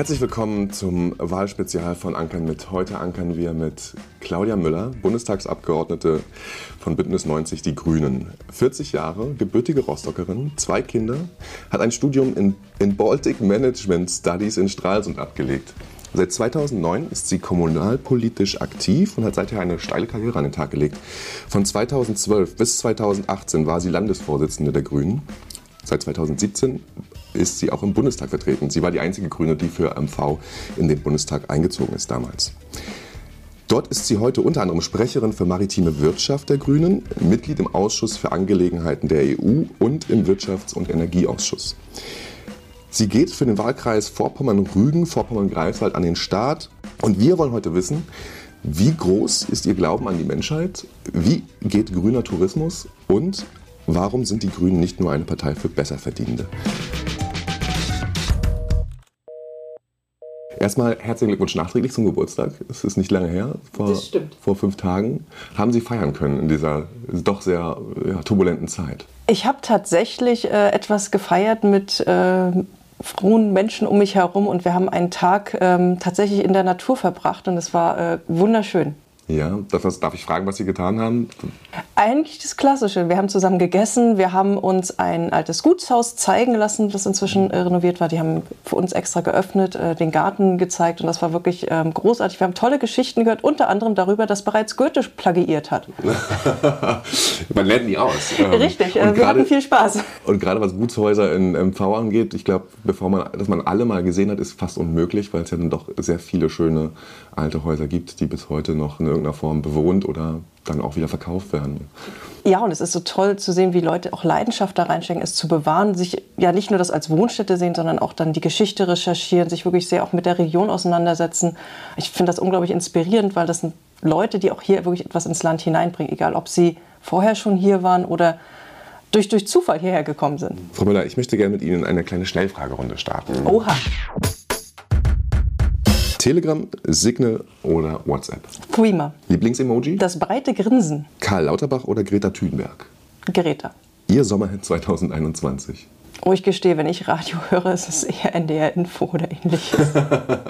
Herzlich willkommen zum Wahlspezial von Ankern mit. Heute ankern wir mit Claudia Müller, Bundestagsabgeordnete von Bündnis 90 Die Grünen. 40 Jahre, gebürtige Rostockerin, zwei Kinder, hat ein Studium in, in Baltic Management Studies in Stralsund abgelegt. Seit 2009 ist sie kommunalpolitisch aktiv und hat seither eine steile Karriere an den Tag gelegt. Von 2012 bis 2018 war sie Landesvorsitzende der Grünen. Seit 2017 ist sie auch im Bundestag vertreten. Sie war die einzige Grüne, die für MV in den Bundestag eingezogen ist damals. Dort ist sie heute unter anderem Sprecherin für maritime Wirtschaft der Grünen, Mitglied im Ausschuss für Angelegenheiten der EU und im Wirtschafts- und Energieausschuss. Sie geht für den Wahlkreis Vorpommern-Rügen, Vorpommern-Greifswald an den Start. Und wir wollen heute wissen, wie groß ist Ihr Glauben an die Menschheit? Wie geht grüner Tourismus? Und warum sind die Grünen nicht nur eine Partei für Besserverdienende? Erstmal herzlichen Glückwunsch nachträglich zum Geburtstag. Es ist nicht lange her, vor, vor fünf Tagen. Haben Sie feiern können in dieser doch sehr ja, turbulenten Zeit? Ich habe tatsächlich äh, etwas gefeiert mit äh, frohen Menschen um mich herum und wir haben einen Tag ähm, tatsächlich in der Natur verbracht und es war äh, wunderschön. Ja, das, darf ich fragen, was Sie getan haben? Eigentlich das Klassische. Wir haben zusammen gegessen, wir haben uns ein altes Gutshaus zeigen lassen, das inzwischen äh, renoviert war. Die haben für uns extra geöffnet, äh, den Garten gezeigt und das war wirklich ähm, großartig. Wir haben tolle Geschichten gehört, unter anderem darüber, dass bereits Goethe plagiiert hat. Man lernt nie aus. Ähm, Richtig, äh, wir grade, hatten viel Spaß. Und gerade was Gutshäuser in MV angeht, ich glaube, bevor man, dass man alle mal gesehen hat, ist fast unmöglich, weil es ja dann doch sehr viele schöne alte Häuser gibt, die bis heute noch eine irgendeiner Form bewohnt oder dann auch wieder verkauft werden. Ja, und es ist so toll zu sehen, wie Leute auch Leidenschaft da reinstecken, es zu bewahren, sich ja nicht nur das als Wohnstätte sehen, sondern auch dann die Geschichte recherchieren, sich wirklich sehr auch mit der Region auseinandersetzen. Ich finde das unglaublich inspirierend, weil das sind Leute, die auch hier wirklich etwas ins Land hineinbringen, egal ob sie vorher schon hier waren oder durch, durch Zufall hierher gekommen sind. Frau Müller, ich möchte gerne mit Ihnen eine kleine Schnellfragerunde starten. Oha. Telegram, Signal oder WhatsApp? Threema. Lieblingsemoji? Das breite Grinsen. Karl Lauterbach oder Greta Thunberg? Greta. Ihr Sommerhit 2021? Oh, ich gestehe, wenn ich Radio höre, ist es eher NDR-Info oder ähnliches.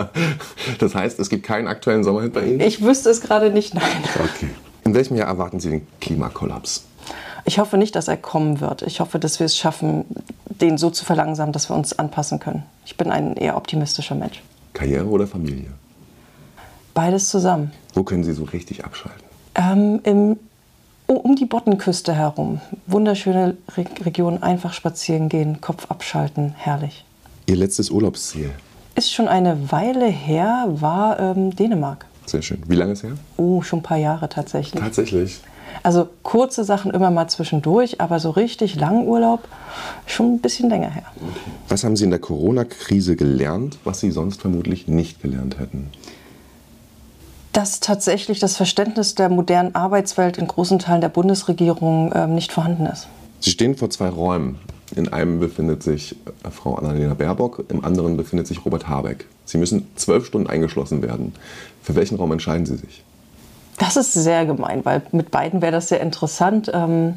das heißt, es gibt keinen aktuellen Sommerhit bei Ihnen? Ich wüsste es gerade nicht, nein. Okay. In welchem Jahr erwarten Sie den Klimakollaps? Ich hoffe nicht, dass er kommen wird. Ich hoffe, dass wir es schaffen, den so zu verlangsamen, dass wir uns anpassen können. Ich bin ein eher optimistischer Mensch. Karriere oder Familie? Beides zusammen. Wo können Sie so richtig abschalten? Ähm, im, um die Bottenküste herum. Wunderschöne Re Region, einfach spazieren gehen, Kopf abschalten, herrlich. Ihr letztes Urlaubsziel? Ist schon eine Weile her, war ähm, Dänemark. Sehr schön. Wie lange ist her? Oh, schon ein paar Jahre tatsächlich. Tatsächlich. Also kurze Sachen immer mal zwischendurch, aber so richtig langen Urlaub schon ein bisschen länger her. Was haben Sie in der Corona-Krise gelernt, was Sie sonst vermutlich nicht gelernt hätten? Dass tatsächlich das Verständnis der modernen Arbeitswelt in großen Teilen der Bundesregierung äh, nicht vorhanden ist. Sie stehen vor zwei Räumen. In einem befindet sich äh, Frau Annalena Baerbock, im anderen befindet sich Robert Habeck. Sie müssen zwölf Stunden eingeschlossen werden. Für welchen Raum entscheiden Sie sich? Das ist sehr gemein, weil mit beiden wäre das sehr interessant. Ähm,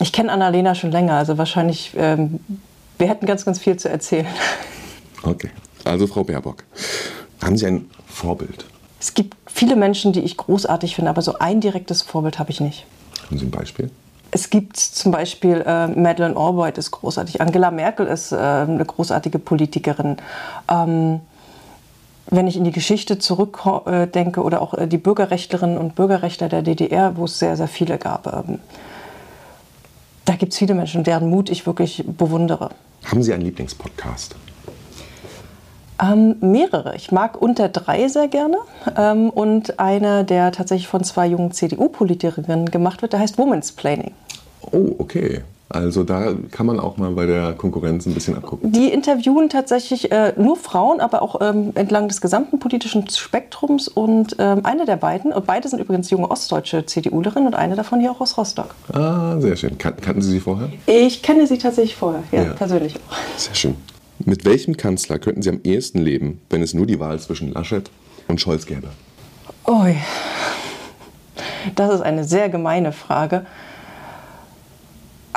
ich kenne Annalena schon länger, also wahrscheinlich, ähm, wir hätten ganz, ganz viel zu erzählen. Okay, also Frau Baerbock, haben Sie ein Vorbild? Es gibt viele Menschen, die ich großartig finde, aber so ein direktes Vorbild habe ich nicht. Haben Sie ein Beispiel? Es gibt zum Beispiel äh, Madeleine Albright ist großartig, Angela Merkel ist äh, eine großartige Politikerin. Ähm, wenn ich in die Geschichte zurückdenke oder auch äh, die Bürgerrechtlerinnen und Bürgerrechtler der DDR, wo es sehr, sehr viele gab, ähm, da gibt es viele Menschen, deren Mut ich wirklich bewundere. Haben Sie einen Lieblingspodcast? Ähm, mehrere. Ich mag unter drei sehr gerne. Ähm, und einer, der tatsächlich von zwei jungen CDU-Politikerinnen gemacht wird, der heißt Women's Planning. Oh, okay. Also da kann man auch mal bei der Konkurrenz ein bisschen abgucken. Die interviewen tatsächlich äh, nur Frauen, aber auch ähm, entlang des gesamten politischen Spektrums. Und ähm, eine der beiden, und beide sind übrigens junge ostdeutsche CDUlerinnen und eine davon hier auch aus Rostock. Ah, sehr schön. Kan kannten Sie sie vorher? Ich kenne sie tatsächlich vorher, ja, ja. persönlich auch. Sehr schön. Mit welchem Kanzler könnten Sie am ehesten leben, wenn es nur die Wahl zwischen Laschet und Scholz gäbe? Ui, das ist eine sehr gemeine Frage.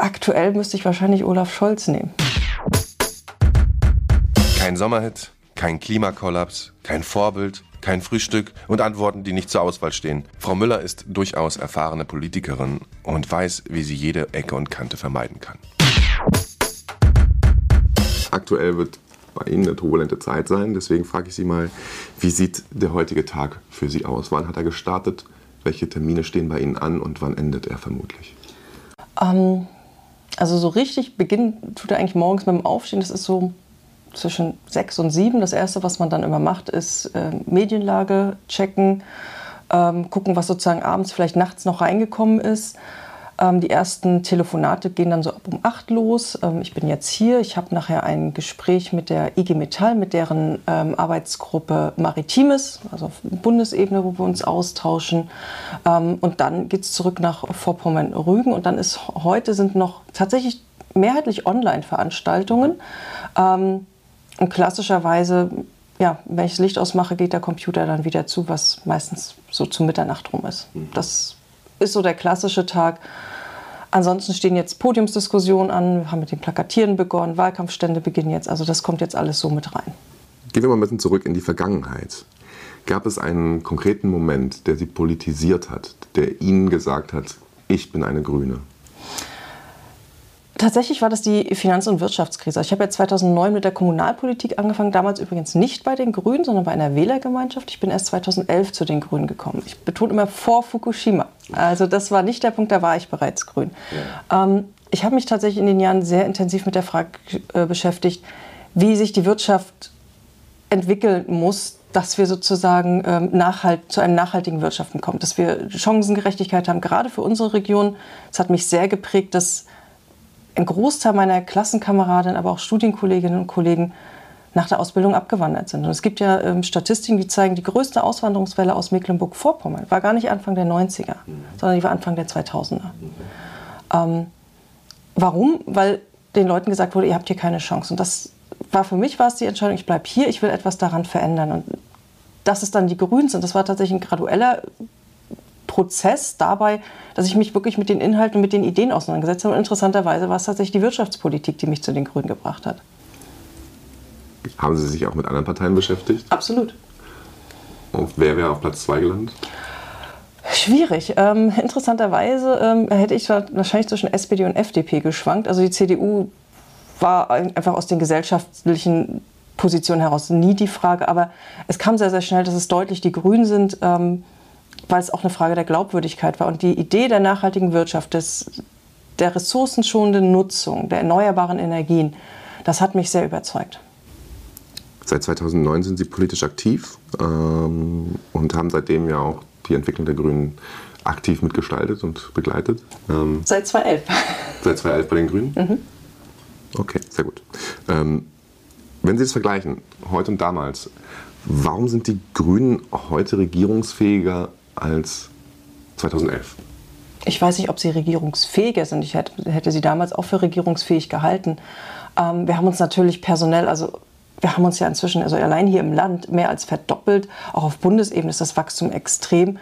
Aktuell müsste ich wahrscheinlich Olaf Scholz nehmen. Kein Sommerhit, kein Klimakollaps, kein Vorbild, kein Frühstück und Antworten, die nicht zur Auswahl stehen. Frau Müller ist durchaus erfahrene Politikerin und weiß, wie sie jede Ecke und Kante vermeiden kann. Aktuell wird bei Ihnen eine turbulente Zeit sein. Deswegen frage ich Sie mal, wie sieht der heutige Tag für Sie aus? Wann hat er gestartet? Welche Termine stehen bei Ihnen an und wann endet er vermutlich? Ähm, also so richtig beginnen tut er eigentlich morgens mit dem Aufstehen. Das ist so zwischen sechs und sieben. Das Erste, was man dann immer macht, ist äh, Medienlage checken, ähm, gucken, was sozusagen abends, vielleicht nachts noch reingekommen ist. Ähm, die ersten Telefonate gehen dann so ab um acht los. Ähm, ich bin jetzt hier. Ich habe nachher ein Gespräch mit der IG Metall, mit deren ähm, Arbeitsgruppe Maritimes, also auf Bundesebene, wo wir uns austauschen. Ähm, und dann geht es zurück nach Vorpommern-Rügen. Und dann ist heute sind noch tatsächlich mehrheitlich Online-Veranstaltungen. Ähm, und klassischerweise ja, wenn ich das Licht ausmache, geht der Computer dann wieder zu, was meistens so zu Mitternacht rum ist. Mhm. Das ist so der klassische Tag. Ansonsten stehen jetzt Podiumsdiskussionen an, wir haben mit dem Plakatieren begonnen, Wahlkampfstände beginnen jetzt, also das kommt jetzt alles so mit rein. Gehen wir mal ein bisschen zurück in die Vergangenheit. Gab es einen konkreten Moment, der Sie politisiert hat, der Ihnen gesagt hat, ich bin eine Grüne? Tatsächlich war das die Finanz- und Wirtschaftskrise. Ich habe ja 2009 mit der Kommunalpolitik angefangen, damals übrigens nicht bei den Grünen, sondern bei einer Wählergemeinschaft. Ich bin erst 2011 zu den Grünen gekommen. Ich betone immer vor Fukushima. Also das war nicht der Punkt, da war ich bereits grün. Ja. Ähm, ich habe mich tatsächlich in den Jahren sehr intensiv mit der Frage äh, beschäftigt, wie sich die Wirtschaft entwickeln muss, dass wir sozusagen ähm, nachhalt, zu einem nachhaltigen Wirtschaften kommen, dass wir Chancengerechtigkeit haben, gerade für unsere Region. Es hat mich sehr geprägt, dass ein Großteil meiner Klassenkameraden, aber auch Studienkolleginnen und Kollegen nach der Ausbildung abgewandert sind. Und es gibt ja ähm, Statistiken, die zeigen, die größte Auswanderungswelle aus Mecklenburg-Vorpommern war gar nicht Anfang der 90er, mhm. sondern die war Anfang der 2000er. Mhm. Ähm, warum? Weil den Leuten gesagt wurde, ihr habt hier keine Chance. Und das war für mich war es die Entscheidung, ich bleibe hier, ich will etwas daran verändern. Und dass es dann die Grünen sind, das war tatsächlich ein gradueller Prozess dabei, dass ich mich wirklich mit den Inhalten und mit den Ideen auseinandergesetzt habe. Und interessanterweise war es tatsächlich die Wirtschaftspolitik, die mich zu den Grünen gebracht hat. Haben Sie sich auch mit anderen Parteien beschäftigt? Absolut. Und wer wäre auf Platz 2 gelandet? Schwierig. Ähm, interessanterweise ähm, hätte ich wahrscheinlich zwischen SPD und FDP geschwankt. Also die CDU war einfach aus den gesellschaftlichen Positionen heraus nie die Frage. Aber es kam sehr, sehr schnell, dass es deutlich die Grünen sind. Ähm, weil es auch eine Frage der Glaubwürdigkeit war. Und die Idee der nachhaltigen Wirtschaft, des, der ressourcenschonenden Nutzung, der erneuerbaren Energien, das hat mich sehr überzeugt. Seit 2009 sind Sie politisch aktiv ähm, und haben seitdem ja auch die Entwicklung der Grünen aktiv mitgestaltet und begleitet. Ähm, seit 2011. Seit 2011 bei den Grünen? Mhm. Okay, sehr gut. Ähm, wenn Sie es vergleichen, heute und damals, warum sind die Grünen heute regierungsfähiger als 2011. Ich weiß nicht, ob sie regierungsfähiger sind. Ich hätte, sie damals auch für regierungsfähig gehalten. Ähm, wir haben uns natürlich personell, also wir haben uns ja inzwischen, also allein hier im Land, mehr als verdoppelt. Auch auf Bundesebene ist das Wachstum extrem.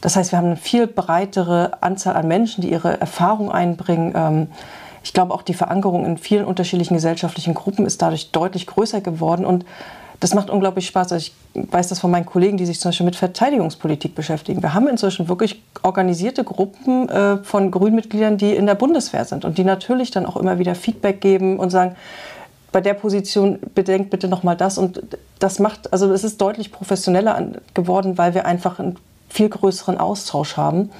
Das heißt, wir haben eine viel breitere Anzahl an Menschen, die ihre Erfahrung einbringen. Ähm, ich glaube, auch die Verankerung in vielen unterschiedlichen gesellschaftlichen Gruppen ist dadurch deutlich größer geworden. Und das macht unglaublich Spaß. Also ich weiß das von meinen Kollegen, die sich zum Beispiel mit Verteidigungspolitik beschäftigen. Wir haben inzwischen wirklich organisierte Gruppen äh, von Grünmitgliedern, die in der Bundeswehr sind und die natürlich dann auch immer wieder Feedback geben und sagen, bei der Position bedenkt bitte noch mal das und das macht, also es ist deutlich professioneller geworden, weil wir einfach einen viel größeren Austausch haben.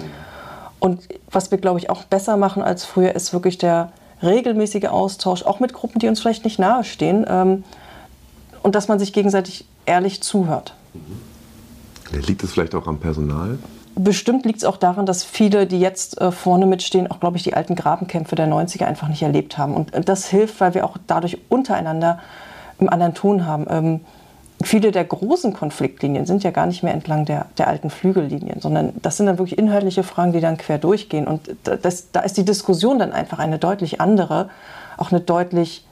Und was wir, glaube ich, auch besser machen als früher, ist wirklich der regelmäßige Austausch, auch mit Gruppen, die uns vielleicht nicht nahestehen. Ähm, und dass man sich gegenseitig ehrlich zuhört. Liegt es vielleicht auch am Personal? Bestimmt liegt es auch daran, dass viele, die jetzt äh, vorne mitstehen, auch, glaube ich, die alten Grabenkämpfe der 90er einfach nicht erlebt haben. Und äh, das hilft, weil wir auch dadurch untereinander einen anderen Ton haben. Ähm, viele der großen Konfliktlinien sind ja gar nicht mehr entlang der, der alten Flügellinien, sondern das sind dann wirklich inhaltliche Fragen, die dann quer durchgehen. Und das, da ist die Diskussion dann einfach eine deutlich andere, auch eine deutlich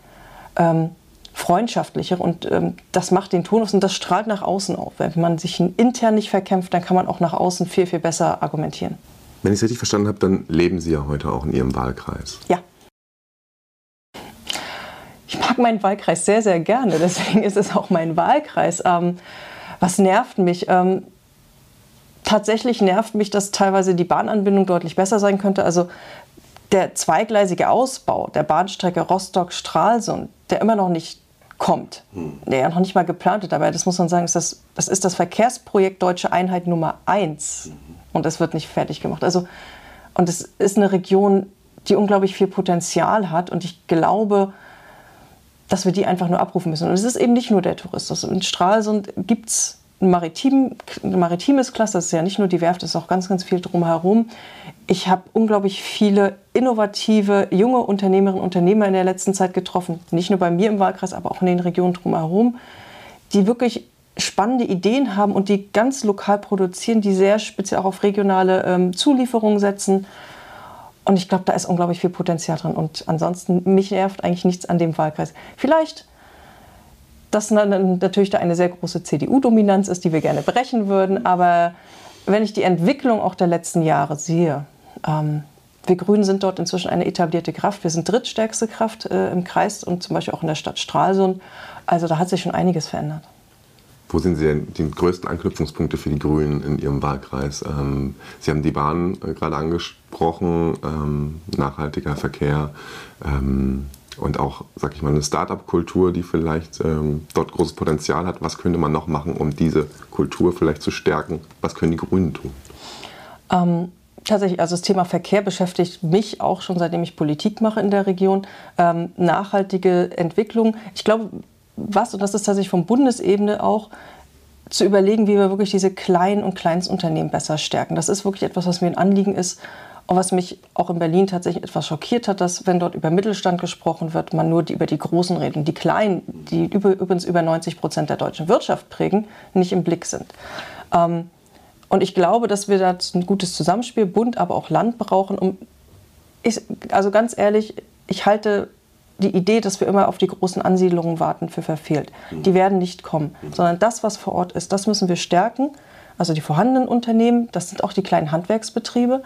ähm, freundschaftlicher und ähm, das macht den Ton aus und das strahlt nach außen auf. Wenn man sich intern nicht verkämpft, dann kann man auch nach außen viel, viel besser argumentieren. Wenn ich es richtig verstanden habe, dann leben Sie ja heute auch in Ihrem Wahlkreis. Ja. Ich mag mag meinen Wahlkreis sehr, sehr gerne. Deswegen ist es auch mein Wahlkreis. Ähm, was nervt mich? Ähm, tatsächlich nervt mich, dass teilweise die Bahnanbindung deutlich besser sein könnte. Also der zweigleisige Ausbau der Bahnstrecke Rostock-Stralsund, der immer noch nicht kommt, hm. der ja noch nicht mal geplant wird. Dabei, das muss man sagen, ist das, das ist das Verkehrsprojekt Deutsche Einheit Nummer eins. Mhm. Und es wird nicht fertig gemacht. Also, und es ist eine Region, die unglaublich viel Potenzial hat. Und ich glaube, dass wir die einfach nur abrufen müssen. Und es ist eben nicht nur der Tourismus. In Stralsund gibt es ein, Maritim, maritimes Cluster, das ist ja nicht nur die Werft, es ist auch ganz, ganz viel drumherum. Ich habe unglaublich viele innovative, junge Unternehmerinnen und Unternehmer in der letzten Zeit getroffen, nicht nur bei mir im Wahlkreis, aber auch in den Regionen drumherum, die wirklich spannende Ideen haben und die ganz lokal produzieren, die sehr speziell auch auf regionale ähm, Zulieferungen setzen. Und ich glaube, da ist unglaublich viel Potenzial drin. Und ansonsten, mich nervt eigentlich nichts an dem Wahlkreis. Vielleicht dass natürlich da eine sehr große CDU-Dominanz ist, die wir gerne brechen würden. Aber wenn ich die Entwicklung auch der letzten Jahre sehe, ähm, wir Grünen sind dort inzwischen eine etablierte Kraft. Wir sind drittstärkste Kraft äh, im Kreis und zum Beispiel auch in der Stadt Stralsund. Also da hat sich schon einiges verändert. Wo sind Sie denn die größten Anknüpfungspunkte für die Grünen in Ihrem Wahlkreis? Ähm, Sie haben die Bahn äh, gerade angesprochen, ähm, nachhaltiger Verkehr. Ähm, und auch, sag ich mal, eine Startup-Kultur, die vielleicht ähm, dort großes Potenzial hat. Was könnte man noch machen, um diese Kultur vielleicht zu stärken? Was können die Grünen tun? Ähm, tatsächlich, also das Thema Verkehr beschäftigt mich auch schon seitdem ich Politik mache in der Region. Ähm, nachhaltige Entwicklung. Ich glaube, was, und das ist tatsächlich von Bundesebene auch, zu überlegen, wie wir wirklich diese kleinen und Kleinstunternehmen besser stärken. Das ist wirklich etwas, was mir ein Anliegen ist. Und was mich auch in Berlin tatsächlich etwas schockiert hat, dass wenn dort über Mittelstand gesprochen wird, man nur die, über die Großen redet. Die Kleinen, die über, übrigens über 90 Prozent der deutschen Wirtschaft prägen, nicht im Blick sind. Ähm, und ich glaube, dass wir da ein gutes Zusammenspiel, Bund, aber auch Land brauchen. Um, ich, also ganz ehrlich, ich halte die Idee, dass wir immer auf die großen Ansiedlungen warten, für verfehlt. Die werden nicht kommen, sondern das, was vor Ort ist, das müssen wir stärken. Also die vorhandenen Unternehmen, das sind auch die kleinen Handwerksbetriebe,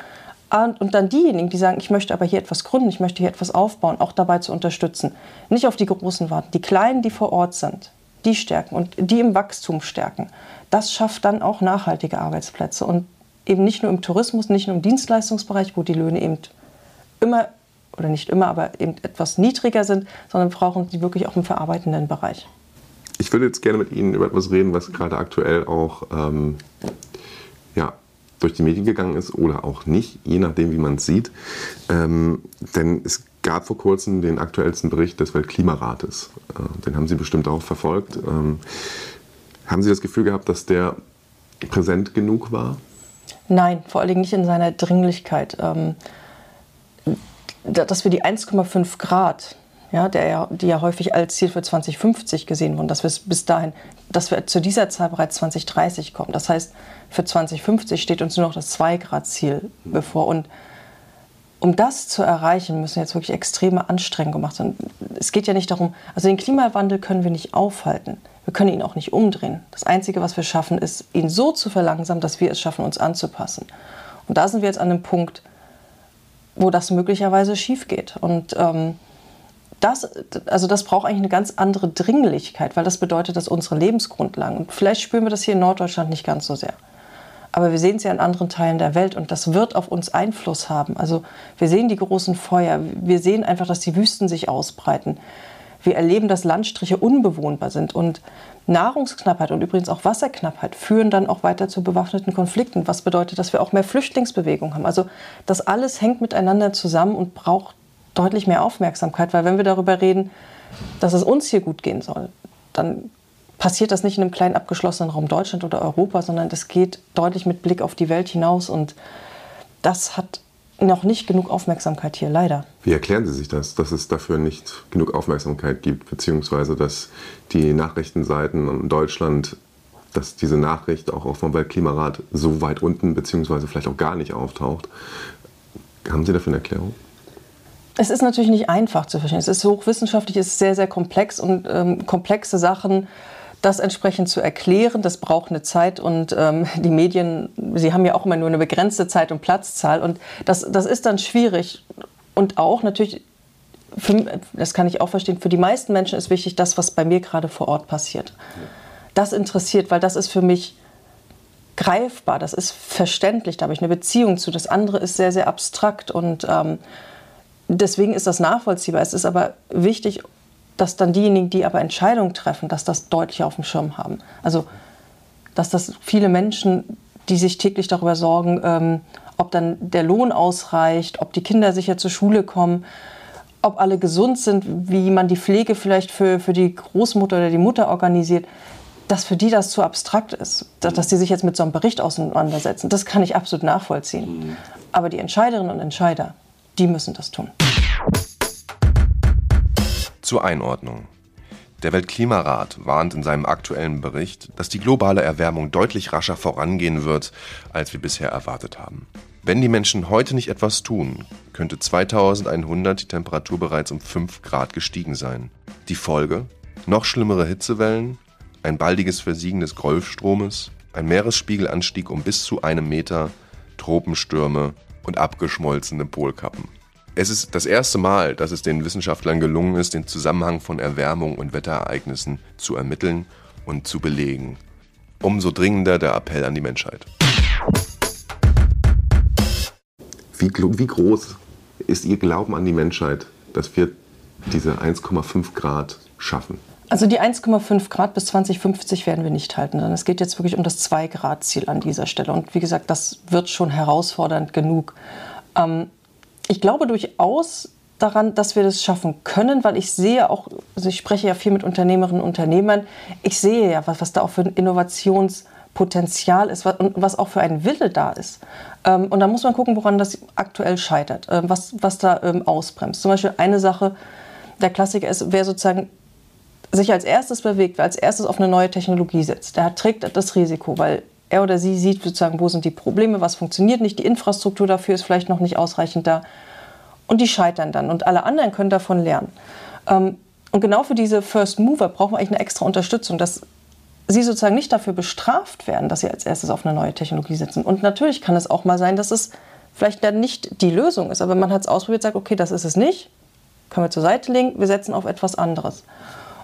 und dann diejenigen, die sagen, ich möchte aber hier etwas gründen, ich möchte hier etwas aufbauen, auch dabei zu unterstützen. Nicht auf die Großen warten. Die Kleinen, die vor Ort sind, die stärken und die im Wachstum stärken. Das schafft dann auch nachhaltige Arbeitsplätze. Und eben nicht nur im Tourismus, nicht nur im Dienstleistungsbereich, wo die Löhne eben immer, oder nicht immer, aber eben etwas niedriger sind, sondern brauchen sie wirklich auch im verarbeitenden Bereich. Ich würde jetzt gerne mit Ihnen über etwas reden, was gerade aktuell auch ähm, ja, durch die Medien gegangen ist oder auch nicht, je nachdem, wie man es sieht. Ähm, denn es gab vor kurzem den aktuellsten Bericht des Weltklimarates. Äh, den haben Sie bestimmt auch verfolgt. Ähm, haben Sie das Gefühl gehabt, dass der präsent genug war? Nein, vor allen Dingen nicht in seiner Dringlichkeit. Ähm, dass wir die 1,5 Grad ja, der ja, die ja häufig als Ziel für 2050 gesehen wurden, dass wir bis dahin, dass wir zu dieser Zahl bereits 2030 kommen. Das heißt, für 2050 steht uns nur noch das 2-Grad-Ziel bevor. Und um das zu erreichen, müssen jetzt wirklich extreme Anstrengungen gemacht werden. Es geht ja nicht darum, also den Klimawandel können wir nicht aufhalten. Wir können ihn auch nicht umdrehen. Das Einzige, was wir schaffen, ist, ihn so zu verlangsamen, dass wir es schaffen, uns anzupassen. Und da sind wir jetzt an einem Punkt, wo das möglicherweise schief geht. Und ähm, das, also das braucht eigentlich eine ganz andere Dringlichkeit, weil das bedeutet, dass unsere Lebensgrundlagen, und vielleicht spüren wir das hier in Norddeutschland nicht ganz so sehr, aber wir sehen es ja in anderen Teilen der Welt und das wird auf uns Einfluss haben. Also wir sehen die großen Feuer, wir sehen einfach, dass die Wüsten sich ausbreiten. Wir erleben, dass Landstriche unbewohnbar sind und Nahrungsknappheit und übrigens auch Wasserknappheit führen dann auch weiter zu bewaffneten Konflikten, was bedeutet, dass wir auch mehr Flüchtlingsbewegungen haben. Also das alles hängt miteinander zusammen und braucht deutlich mehr Aufmerksamkeit, weil wenn wir darüber reden, dass es uns hier gut gehen soll, dann passiert das nicht in einem kleinen abgeschlossenen Raum Deutschland oder Europa, sondern das geht deutlich mit Blick auf die Welt hinaus und das hat noch nicht genug Aufmerksamkeit hier, leider. Wie erklären Sie sich das, dass es dafür nicht genug Aufmerksamkeit gibt, beziehungsweise dass die Nachrichtenseiten in Deutschland, dass diese Nachricht auch vom Weltklimarat so weit unten, beziehungsweise vielleicht auch gar nicht auftaucht? Haben Sie dafür eine Erklärung? Es ist natürlich nicht einfach zu verstehen. Es ist hochwissenschaftlich, es ist sehr, sehr komplex und ähm, komplexe Sachen, das entsprechend zu erklären, das braucht eine Zeit und ähm, die Medien, sie haben ja auch immer nur eine begrenzte Zeit und Platzzahl und das, das ist dann schwierig. Und auch natürlich für, das kann ich auch verstehen, für die meisten Menschen ist wichtig das, was bei mir gerade vor Ort passiert. Das interessiert, weil das ist für mich greifbar, das ist verständlich, da habe ich eine Beziehung zu. Das andere ist sehr, sehr abstrakt und ähm, deswegen ist das nachvollziehbar. Es ist aber wichtig, dass dann diejenigen, die aber Entscheidungen treffen, dass das deutlich auf dem Schirm haben. Also, dass das viele Menschen, die sich täglich darüber sorgen, ähm, ob dann der Lohn ausreicht, ob die Kinder sicher zur Schule kommen, ob alle gesund sind, wie man die Pflege vielleicht für, für die Großmutter oder die Mutter organisiert, dass für die das zu abstrakt ist, dass die sich jetzt mit so einem Bericht auseinandersetzen. Das kann ich absolut nachvollziehen. Mhm. Aber die Entscheiderinnen und Entscheider, die müssen das tun. Zur Einordnung. Der Weltklimarat warnt in seinem aktuellen Bericht, dass die globale Erwärmung deutlich rascher vorangehen wird, als wir bisher erwartet haben. Wenn die Menschen heute nicht etwas tun, könnte 2100 die Temperatur bereits um 5 Grad gestiegen sein. Die Folge? Noch schlimmere Hitzewellen, ein baldiges Versiegen des Golfstromes, ein Meeresspiegelanstieg um bis zu einem Meter, Tropenstürme und abgeschmolzene Polkappen. Es ist das erste Mal, dass es den Wissenschaftlern gelungen ist, den Zusammenhang von Erwärmung und Wetterereignissen zu ermitteln und zu belegen. Umso dringender der Appell an die Menschheit. Wie, wie groß ist Ihr Glauben an die Menschheit, dass wir diese 1,5 Grad schaffen? Also die 1,5 Grad bis 2050 werden wir nicht halten, sondern es geht jetzt wirklich um das 2-Grad-Ziel an dieser Stelle. Und wie gesagt, das wird schon herausfordernd genug. Ähm, ich glaube durchaus daran, dass wir das schaffen können, weil ich sehe auch, also ich spreche ja viel mit Unternehmerinnen und Unternehmern, ich sehe ja, was, was da auch für ein Innovationspotenzial ist und was auch für ein Wille da ist. Ähm, und da muss man gucken, woran das aktuell scheitert, ähm, was, was da ähm, ausbremst. Zum Beispiel eine Sache, der Klassiker ist, wer sozusagen sich als erstes bewegt, wer als erstes auf eine neue Technologie setzt, der trägt das Risiko, weil er oder sie sieht sozusagen, wo sind die Probleme, was funktioniert nicht, die Infrastruktur dafür ist vielleicht noch nicht ausreichend da. Und die scheitern dann und alle anderen können davon lernen. Ähm, und genau für diese First Mover brauchen wir eigentlich eine extra Unterstützung, dass sie sozusagen nicht dafür bestraft werden, dass sie als erstes auf eine neue Technologie setzen. Und natürlich kann es auch mal sein, dass es vielleicht dann nicht die Lösung ist, aber man hat es ausprobiert, sagt, okay, das ist es nicht, können wir zur Seite legen, wir setzen auf etwas anderes.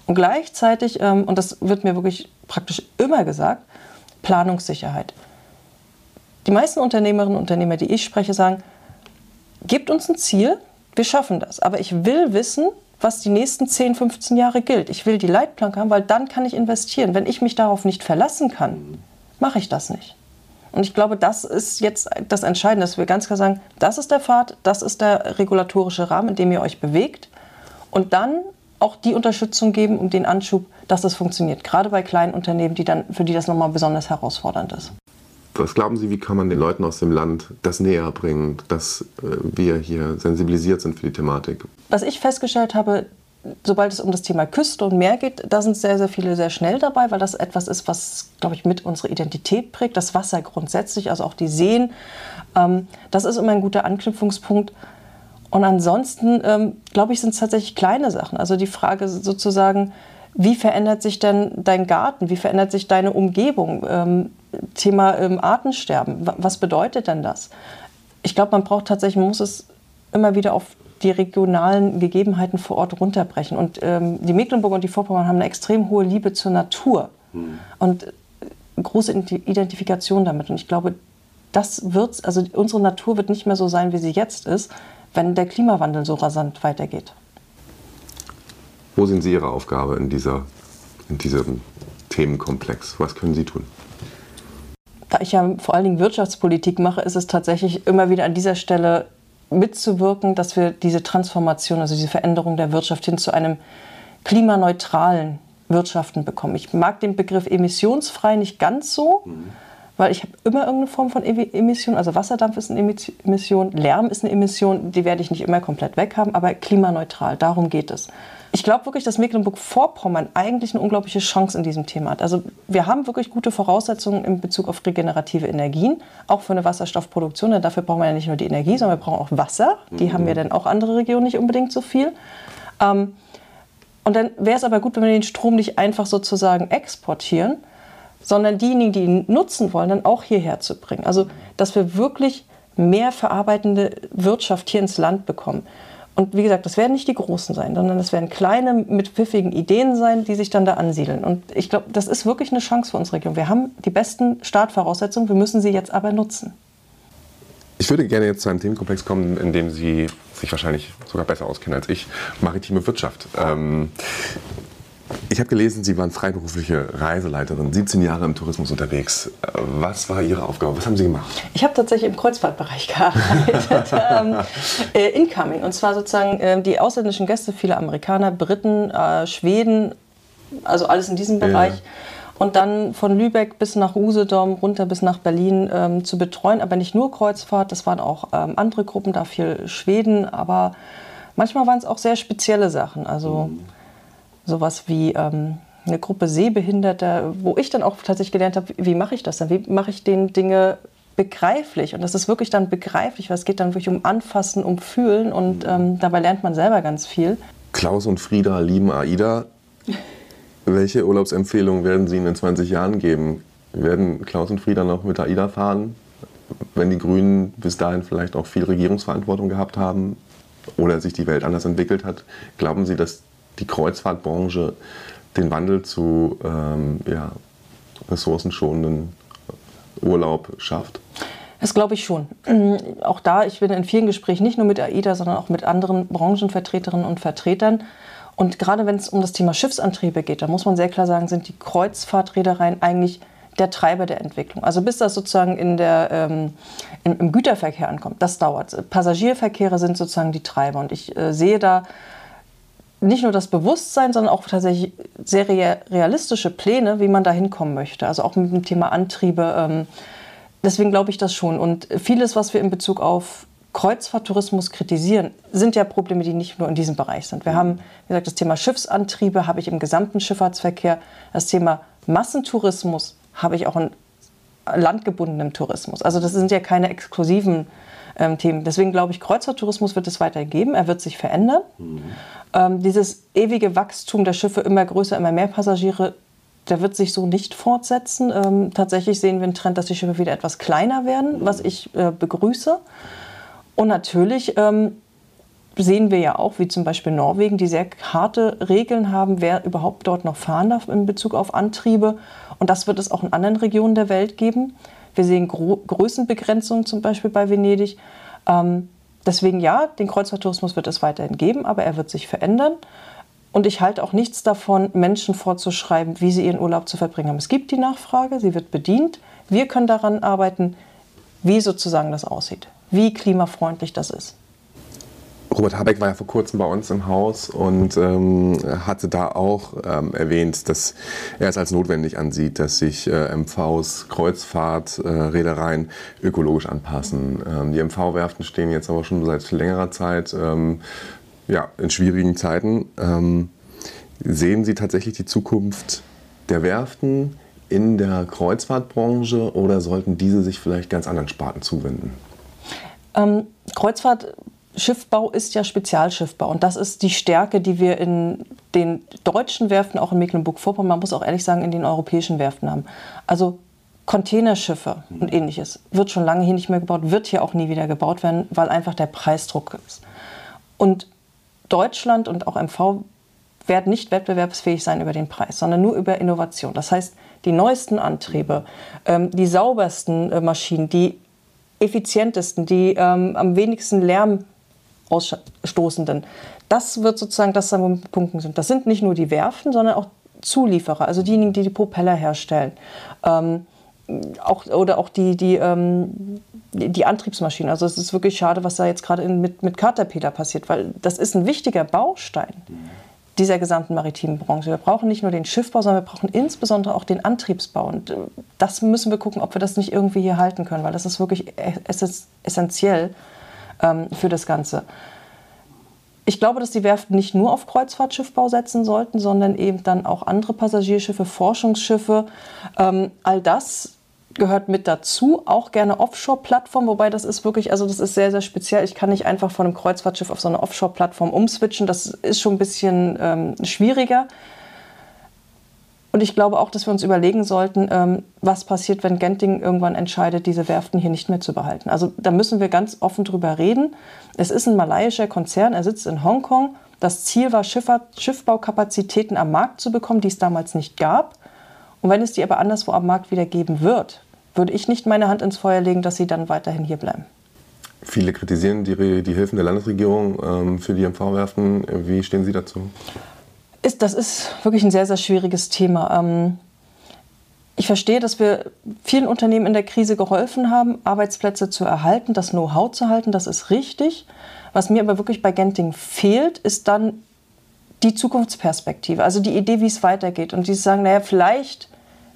Und gleichzeitig, ähm, und das wird mir wirklich praktisch immer gesagt, Planungssicherheit. Die meisten Unternehmerinnen und Unternehmer, die ich spreche, sagen, gebt uns ein Ziel, wir schaffen das. Aber ich will wissen, was die nächsten 10, 15 Jahre gilt. Ich will die Leitplanke haben, weil dann kann ich investieren. Wenn ich mich darauf nicht verlassen kann, mache ich das nicht. Und ich glaube, das ist jetzt das Entscheidende, dass wir ganz klar sagen, das ist der Pfad, das ist der regulatorische Rahmen, in dem ihr euch bewegt. Und dann auch die Unterstützung geben und den Anschub, dass das funktioniert. Gerade bei kleinen Unternehmen, die dann, für die das nochmal besonders herausfordernd ist. Was glauben Sie, wie kann man den Leuten aus dem Land das näher bringen, dass äh, wir hier sensibilisiert sind für die Thematik? Was ich festgestellt habe, sobald es um das Thema Küste und Meer geht, da sind sehr, sehr viele sehr schnell dabei, weil das etwas ist, was, glaube ich, mit unserer Identität prägt. Das Wasser grundsätzlich, also auch die Seen. Ähm, das ist immer ein guter Anknüpfungspunkt. Und ansonsten, ähm, glaube ich, sind es tatsächlich kleine Sachen. Also die Frage sozusagen, wie verändert sich denn dein Garten? Wie verändert sich deine Umgebung? Ähm, Thema ähm, Artensterben. Was bedeutet denn das? Ich glaube, man braucht tatsächlich, man muss es immer wieder auf die regionalen Gegebenheiten vor Ort runterbrechen. Und ähm, die Mecklenburg und die Vorpommern haben eine extrem hohe Liebe zur Natur mhm. und große Identifikation damit. Und ich glaube, das wird, also unsere Natur wird nicht mehr so sein, wie sie jetzt ist, wenn der Klimawandel so rasant weitergeht. Wo sind Sie Ihre Aufgabe in, dieser, in diesem Themenkomplex? Was können Sie tun? Da ich ja vor allen Dingen Wirtschaftspolitik mache, ist es tatsächlich immer wieder an dieser Stelle mitzuwirken, dass wir diese Transformation, also diese Veränderung der Wirtschaft hin zu einem klimaneutralen Wirtschaften bekommen. Ich mag den Begriff emissionsfrei nicht ganz so. Mhm weil ich habe immer irgendeine Form von Emission, also Wasserdampf ist eine Emission, Lärm ist eine Emission, die werde ich nicht immer komplett weghaben, aber klimaneutral, darum geht es. Ich glaube wirklich, dass Mecklenburg-Vorpommern eigentlich eine unglaubliche Chance in diesem Thema hat. Also wir haben wirklich gute Voraussetzungen in Bezug auf regenerative Energien, auch für eine Wasserstoffproduktion. Denn dafür brauchen wir ja nicht nur die Energie, sondern wir brauchen auch Wasser. Die mhm. haben ja dann auch andere Regionen nicht unbedingt so viel. Ähm, und dann wäre es aber gut, wenn wir den Strom nicht einfach sozusagen exportieren, sondern diejenigen, die ihn nutzen wollen, dann auch hierher zu bringen. Also, dass wir wirklich mehr verarbeitende Wirtschaft hier ins Land bekommen. Und wie gesagt, das werden nicht die Großen sein, sondern das werden kleine mit pfiffigen Ideen sein, die sich dann da ansiedeln. Und ich glaube, das ist wirklich eine Chance für unsere Region. Wir haben die besten Startvoraussetzungen, wir müssen sie jetzt aber nutzen. Ich würde gerne jetzt zu einem Themenkomplex kommen, in dem Sie sich wahrscheinlich sogar besser auskennen als ich, maritime Wirtschaft. Ähm, ich habe gelesen, Sie waren freiberufliche Reiseleiterin, 17 Jahre im Tourismus unterwegs. Was war Ihre Aufgabe? Was haben Sie gemacht? Ich habe tatsächlich im Kreuzfahrtbereich gearbeitet, ähm, äh, incoming. Und zwar sozusagen äh, die ausländischen Gäste, viele Amerikaner, Briten, äh, Schweden, also alles in diesem Bereich. Ja. Und dann von Lübeck bis nach Usedom, runter bis nach Berlin ähm, zu betreuen. Aber nicht nur Kreuzfahrt, das waren auch ähm, andere Gruppen, da viel Schweden. Aber manchmal waren es auch sehr spezielle Sachen. Also mhm sowas wie ähm, eine Gruppe Sehbehinderter, wo ich dann auch tatsächlich gelernt habe, wie mache ich das dann? Wie mache ich den Dinge begreiflich? Und das ist wirklich dann begreiflich, weil es geht dann wirklich um Anfassen, um Fühlen und ähm, dabei lernt man selber ganz viel. Klaus und Frieda lieben AIDA. Welche Urlaubsempfehlungen werden Sie Ihnen in 20 Jahren geben? Werden Klaus und Frieda noch mit AIDA fahren, wenn die Grünen bis dahin vielleicht auch viel Regierungsverantwortung gehabt haben oder sich die Welt anders entwickelt hat? Glauben Sie, dass die Kreuzfahrtbranche den Wandel zu ähm, ja, ressourcenschonenden Urlaub schafft? Das glaube ich schon. Mm, auch da, ich bin in vielen Gesprächen nicht nur mit AIDA, sondern auch mit anderen Branchenvertreterinnen und Vertretern. Und gerade wenn es um das Thema Schiffsantriebe geht, da muss man sehr klar sagen, sind die Kreuzfahrtreedereien eigentlich der Treiber der Entwicklung. Also bis das sozusagen in der, ähm, im, im, Güterverkehr ankommt, das dauert. Passagierverkehre sind sozusagen die Treiber. Und ich äh, sehe da nicht nur das Bewusstsein, sondern auch tatsächlich sehr realistische Pläne, wie man da hinkommen möchte. Also auch mit dem Thema Antriebe. Ähm, deswegen glaube ich das schon. Und vieles, was wir in Bezug auf Kreuzfahrttourismus kritisieren, sind ja Probleme, die nicht nur in diesem Bereich sind. Wir haben, wie gesagt, das Thema Schiffsantriebe habe ich im gesamten Schifffahrtsverkehr. Das Thema Massentourismus habe ich auch in landgebundenem Tourismus. Also das sind ja keine exklusiven ähm, Themen. Deswegen glaube ich, Kreuzfahrttourismus wird es weiter geben. Er wird sich verändern. Mhm. Ähm, dieses ewige Wachstum der Schiffe, immer größer, immer mehr Passagiere, der wird sich so nicht fortsetzen. Ähm, tatsächlich sehen wir einen Trend, dass die Schiffe wieder etwas kleiner werden, was ich äh, begrüße. Und natürlich ähm, sehen wir ja auch, wie zum Beispiel Norwegen, die sehr harte Regeln haben, wer überhaupt dort noch fahren darf in Bezug auf Antriebe. Und das wird es auch in anderen Regionen der Welt geben. Wir sehen Gro Größenbegrenzungen zum Beispiel bei Venedig. Ähm, deswegen ja, den Kreuzfahrttourismus wird es weiterhin geben, aber er wird sich verändern. Und ich halte auch nichts davon, Menschen vorzuschreiben, wie sie ihren Urlaub zu verbringen haben. Es gibt die Nachfrage, sie wird bedient. Wir können daran arbeiten, wie sozusagen das aussieht, wie klimafreundlich das ist. Robert Habeck war ja vor kurzem bei uns im Haus und ähm, hatte da auch ähm, erwähnt, dass er es als notwendig ansieht, dass sich äh, MVs, Kreuzfahrtreedereien äh, ökologisch anpassen. Ähm, die MV-Werften stehen jetzt aber schon seit längerer Zeit ähm, ja, in schwierigen Zeiten. Ähm, sehen Sie tatsächlich die Zukunft der Werften in der Kreuzfahrtbranche oder sollten diese sich vielleicht ganz anderen Sparten zuwenden? Ähm, Kreuzfahrt Schiffbau ist ja Spezialschiffbau und das ist die Stärke, die wir in den deutschen Werften, auch in Mecklenburg-Vorpommern, man muss auch ehrlich sagen, in den europäischen Werften haben. Also Containerschiffe und ähnliches wird schon lange hier nicht mehr gebaut, wird hier auch nie wieder gebaut werden, weil einfach der Preisdruck ist. Und Deutschland und auch MV werden nicht wettbewerbsfähig sein über den Preis, sondern nur über Innovation. Das heißt, die neuesten Antriebe, ähm, die saubersten äh, Maschinen, die effizientesten, die ähm, am wenigsten Lärm Ausstoßenden. Das wird sozusagen das am Punkten sind. Das sind nicht nur die Werften, sondern auch Zulieferer, also diejenigen, die die Propeller herstellen. Ähm, auch, oder auch die, die, ähm, die, Antriebsmaschinen. Also es ist wirklich schade, was da jetzt gerade mit, mit Caterpillar passiert, weil das ist ein wichtiger Baustein dieser gesamten maritimen Branche. Wir brauchen nicht nur den Schiffbau, sondern wir brauchen insbesondere auch den Antriebsbau. Und äh, das müssen wir gucken, ob wir das nicht irgendwie hier halten können, weil das ist wirklich essentiell ähm, für das Ganze. Ich glaube, dass die Werften nicht nur auf Kreuzfahrtschiffbau setzen sollten, sondern eben dann auch andere Passagierschiffe, Forschungsschiffe. Ähm, all das gehört mit dazu. Auch gerne Offshore-Plattform, wobei das ist wirklich, also das ist sehr, sehr speziell. Ich kann nicht einfach von einem Kreuzfahrtschiff auf so eine Offshore-Plattform umswitchen. Das ist schon ein bisschen ähm, schwieriger. Und ich glaube auch, dass wir uns überlegen sollten, ähm, was passiert, wenn Genting irgendwann entscheidet, diese Werften hier nicht mehr zu behalten. Also da müssen wir ganz offen drüber reden. Es ist ein malaiischer Konzern, er sitzt in Hongkong. Das Ziel war, Schifffahrt, Schiffbaukapazitäten am Markt zu bekommen, die es damals nicht gab. Und wenn es die aber anderswo am Markt wieder geben wird, würde ich nicht meine Hand ins Feuer legen, dass sie dann weiterhin hier bleiben. Viele kritisieren die, die Hilfen der Landesregierung ähm, für die MV-Werften. Wie stehen Sie dazu? Ist, das ist wirklich ein sehr, sehr schwieriges Thema. Ähm, ich verstehe, dass wir vielen Unternehmen in der Krise geholfen haben, Arbeitsplätze zu erhalten, das Know-how zu halten. Das ist richtig. Was mir aber wirklich bei Genting fehlt, ist dann die Zukunftsperspektive, also die Idee, wie es weitergeht. Und die sagen, naja, vielleicht,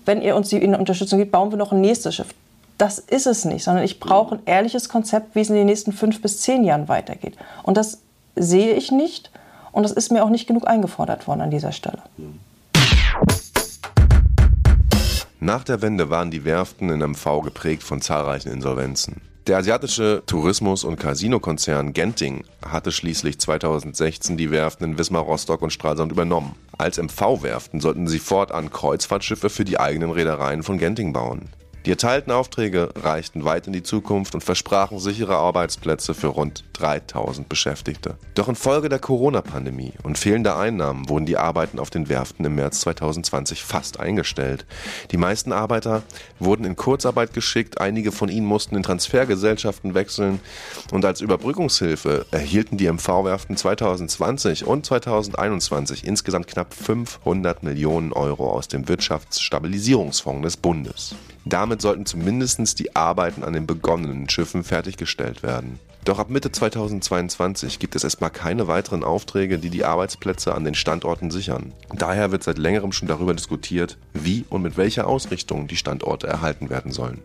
wenn ihr uns die Unterstützung gibt, bauen wir noch ein nächstes Schiff. Das ist es nicht, sondern ich brauche ein ehrliches Konzept, wie es in den nächsten fünf bis zehn Jahren weitergeht. Und das sehe ich nicht und das ist mir auch nicht genug eingefordert worden an dieser Stelle. Nach der Wende waren die Werften in MV geprägt von zahlreichen Insolvenzen. Der asiatische Tourismus- und Casino-Konzern Genting hatte schließlich 2016 die Werften in Wismar, Rostock und Stralsund übernommen. Als MV-Werften sollten sie fortan Kreuzfahrtschiffe für die eigenen Reedereien von Genting bauen. Die erteilten Aufträge reichten weit in die Zukunft und versprachen sichere Arbeitsplätze für rund 3000 Beschäftigte. Doch infolge der Corona-Pandemie und fehlender Einnahmen wurden die Arbeiten auf den Werften im März 2020 fast eingestellt. Die meisten Arbeiter wurden in Kurzarbeit geschickt, einige von ihnen mussten in Transfergesellschaften wechseln und als Überbrückungshilfe erhielten die MV-Werften 2020 und 2021 insgesamt knapp 500 Millionen Euro aus dem Wirtschaftsstabilisierungsfonds des Bundes. Damit sollten zumindest die Arbeiten an den begonnenen Schiffen fertiggestellt werden. Doch ab Mitte 2022 gibt es erstmal keine weiteren Aufträge, die die Arbeitsplätze an den Standorten sichern. Daher wird seit längerem schon darüber diskutiert, wie und mit welcher Ausrichtung die Standorte erhalten werden sollen.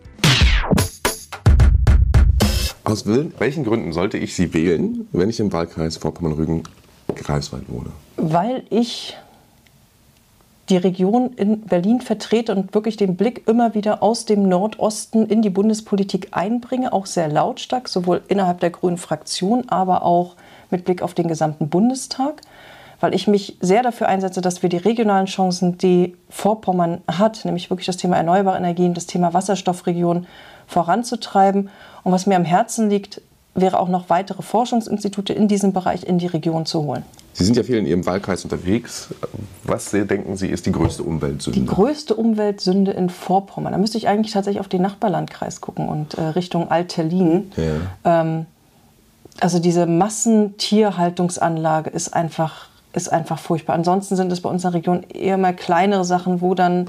Aus welchen Gründen sollte ich Sie wählen, wenn ich im Wahlkreis Vorpommern-Rügen Greifswald wohne? Weil ich die Region in Berlin vertrete und wirklich den Blick immer wieder aus dem Nordosten in die Bundespolitik einbringe, auch sehr lautstark, sowohl innerhalb der Grünen Fraktion, aber auch mit Blick auf den gesamten Bundestag, weil ich mich sehr dafür einsetze, dass wir die regionalen Chancen, die Vorpommern hat, nämlich wirklich das Thema erneuerbare Energien, das Thema Wasserstoffregion voranzutreiben. Und was mir am Herzen liegt, wäre auch noch weitere Forschungsinstitute in diesem Bereich in die Region zu holen. Sie sind ja viel in Ihrem Wahlkreis unterwegs. Was denken Sie, ist die größte Umweltsünde? Die größte Umweltsünde in Vorpommern. Da müsste ich eigentlich tatsächlich auf den Nachbarlandkreis gucken und äh, Richtung Altelin. Ja. Ähm, also diese Massentierhaltungsanlage ist einfach, ist einfach furchtbar. Ansonsten sind es bei uns in der Region eher mal kleinere Sachen, wo dann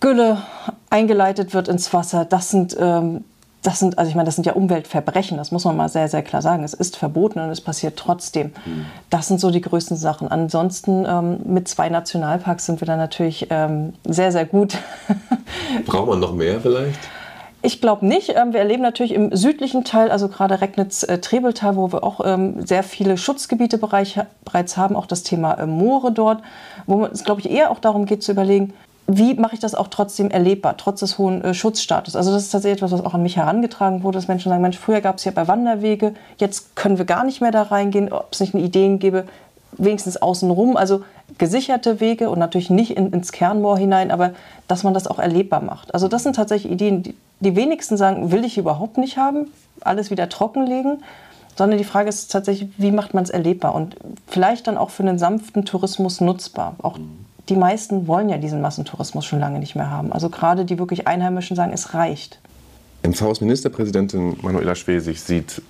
Gülle eingeleitet wird ins Wasser. Das sind ähm, das sind, also ich meine, das sind ja Umweltverbrechen, das muss man mal sehr, sehr klar sagen. Es ist verboten und es passiert trotzdem. Mhm. Das sind so die größten Sachen. Ansonsten ähm, mit zwei Nationalparks sind wir dann natürlich ähm, sehr, sehr gut. Braucht man noch mehr vielleicht? Ich glaube nicht. Ähm, wir erleben natürlich im südlichen Teil, also gerade Recknitz-Trebeltal, äh, wo wir auch ähm, sehr viele Schutzgebiete bereits haben, auch das Thema äh, Moore dort, wo es, glaube ich, eher auch darum geht zu überlegen, wie mache ich das auch trotzdem erlebbar, trotz des hohen äh, Schutzstatus? Also das ist tatsächlich etwas, was auch an mich herangetragen wurde, dass Menschen sagen, Mensch, früher gab es ja bei Wanderwege, jetzt können wir gar nicht mehr da reingehen, ob es nicht eine Ideen gäbe, wenigstens außenrum, also gesicherte Wege und natürlich nicht in, ins Kernmoor hinein, aber dass man das auch erlebbar macht. Also das sind tatsächlich Ideen, die, die wenigsten sagen, will ich überhaupt nicht haben, alles wieder trockenlegen, sondern die Frage ist tatsächlich, wie macht man es erlebbar und vielleicht dann auch für einen sanften Tourismus nutzbar, auch die meisten wollen ja diesen Massentourismus schon lange nicht mehr haben. Also gerade die wirklich Einheimischen sagen, es reicht. MVs Ministerpräsidentin Manuela Schwesig sieht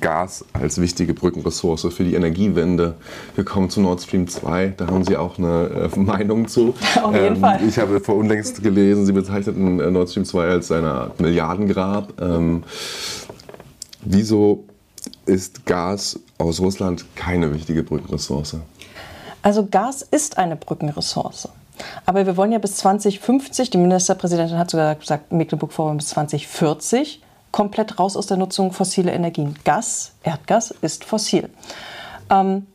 Gas als wichtige Brückenressource für die Energiewende. Wir kommen zu Nord Stream 2, da haben Sie auch eine äh, Meinung zu. Auf jeden ähm, Fall. Ich habe vor unlängst gelesen, Sie bezeichneten äh, Nord Stream 2 als eine Milliardengrab. Ähm, wieso ist Gas aus Russland keine wichtige Brückenressource? Also Gas ist eine Brückenressource. Aber wir wollen ja bis 2050, die Ministerpräsidentin hat sogar gesagt, Mecklenburg-Vorpommern bis 2040, komplett raus aus der Nutzung fossiler Energien. Gas, Erdgas ist fossil. Ähm,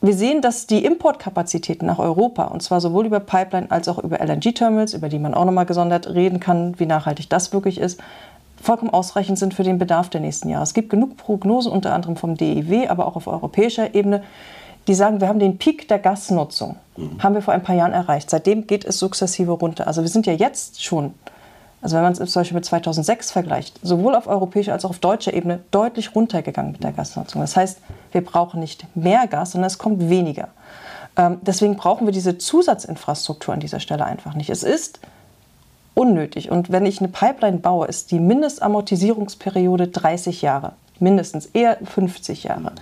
wir sehen, dass die Importkapazitäten nach Europa, und zwar sowohl über Pipeline als auch über LNG-Terminals, über die man auch nochmal gesondert reden kann, wie nachhaltig das wirklich ist, vollkommen ausreichend sind für den Bedarf der nächsten Jahre. Es gibt genug Prognosen, unter anderem vom DEW, aber auch auf europäischer Ebene, die sagen, wir haben den Peak der Gasnutzung, mhm. haben wir vor ein paar Jahren erreicht. Seitdem geht es sukzessive runter. Also wir sind ja jetzt schon, also wenn man es zum Beispiel mit 2006 vergleicht, sowohl auf europäischer als auch auf deutscher Ebene deutlich runtergegangen mit der Gasnutzung. Das heißt, wir brauchen nicht mehr Gas, sondern es kommt weniger. Ähm, deswegen brauchen wir diese Zusatzinfrastruktur an dieser Stelle einfach nicht. Es ist unnötig. Und wenn ich eine Pipeline baue, ist die Mindestamortisierungsperiode 30 Jahre. Mindestens, eher 50 Jahre.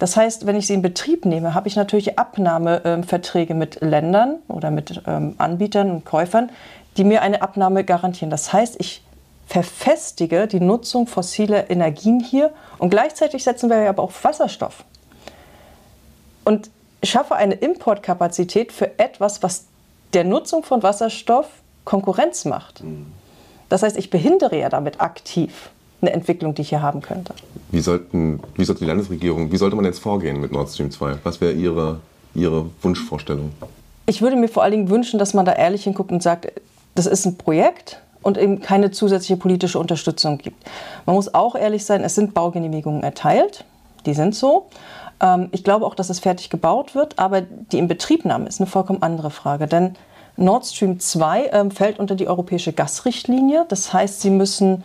Das heißt, wenn ich sie in Betrieb nehme, habe ich natürlich Abnahmeverträge mit Ländern oder mit ähm, Anbietern und Käufern, die mir eine Abnahme garantieren. Das heißt, ich verfestige die Nutzung fossiler Energien hier und gleichzeitig setzen wir aber auf Wasserstoff. Und schaffe eine Importkapazität für etwas, was der Nutzung von Wasserstoff Konkurrenz macht. Mhm. Das heißt, ich behindere ja damit aktiv eine Entwicklung, die ich hier haben könnte. Wie, sollten, wie sollte die Landesregierung, wie sollte man jetzt vorgehen mit Nord Stream 2? Was wäre Ihre, Ihre Wunschvorstellung? Ich würde mir vor allen Dingen wünschen, dass man da ehrlich hinguckt und sagt, das ist ein Projekt und eben keine zusätzliche politische Unterstützung gibt. Man muss auch ehrlich sein, es sind Baugenehmigungen erteilt, die sind so. Ähm, ich glaube auch, dass es fertig gebaut wird, aber die Inbetriebnahme ist eine vollkommen andere Frage, denn Nord Stream 2 ähm, fällt unter die europäische Gasrichtlinie. Das heißt, sie müssen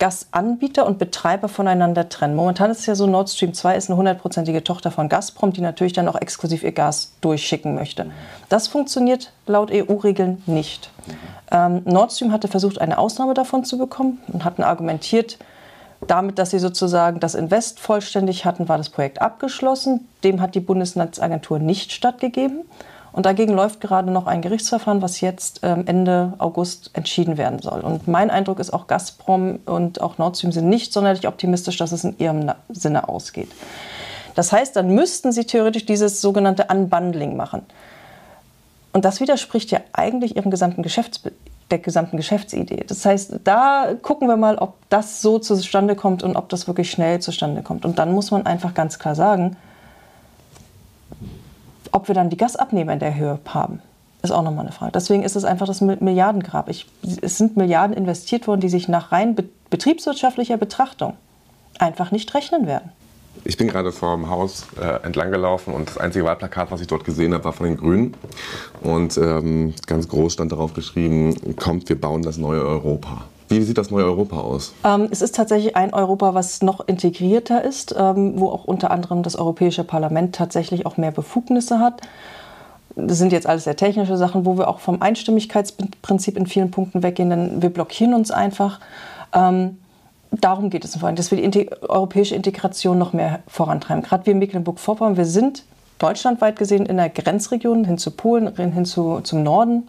Gasanbieter und Betreiber voneinander trennen. Momentan ist es ja so, Nord Stream 2 ist eine hundertprozentige Tochter von Gazprom, die natürlich dann auch exklusiv ihr Gas durchschicken möchte. Das funktioniert laut EU-Regeln nicht. Ähm, Nord Stream hatte versucht, eine Ausnahme davon zu bekommen und hatten argumentiert, damit, dass sie sozusagen das Invest vollständig hatten, war das Projekt abgeschlossen. Dem hat die Bundesnetzagentur nicht stattgegeben. Und dagegen läuft gerade noch ein Gerichtsverfahren, was jetzt ähm, Ende August entschieden werden soll. Und mein Eindruck ist, auch Gazprom und auch Nord Stream sind nicht sonderlich optimistisch, dass es in ihrem Sinne ausgeht. Das heißt, dann müssten sie theoretisch dieses sogenannte Unbundling machen. Und das widerspricht ja eigentlich ihrem gesamten der gesamten Geschäftsidee. Das heißt, da gucken wir mal, ob das so zustande kommt und ob das wirklich schnell zustande kommt. Und dann muss man einfach ganz klar sagen, ob wir dann die Gasabnehmer in der Höhe haben, ist auch nochmal eine Frage. Deswegen ist es einfach das Milliardengrab. Ich, es sind Milliarden investiert worden, die sich nach rein betriebswirtschaftlicher Betrachtung einfach nicht rechnen werden. Ich bin gerade vor dem Haus äh, entlang gelaufen und das einzige Wahlplakat, was ich dort gesehen habe, war von den Grünen. Und ähm, ganz groß stand darauf geschrieben, kommt, wir bauen das neue Europa. Wie sieht das neue Europa aus? Ähm, es ist tatsächlich ein Europa, was noch integrierter ist, ähm, wo auch unter anderem das Europäische Parlament tatsächlich auch mehr Befugnisse hat. Das sind jetzt alles sehr technische Sachen, wo wir auch vom Einstimmigkeitsprinzip in vielen Punkten weggehen, denn wir blockieren uns einfach. Ähm, darum geht es vor allem, dass wir die europäische Integration noch mehr vorantreiben. Gerade wir in Mecklenburg-Vorpommern, wir sind deutschlandweit gesehen in der Grenzregion hin zu Polen, hin zu, zum Norden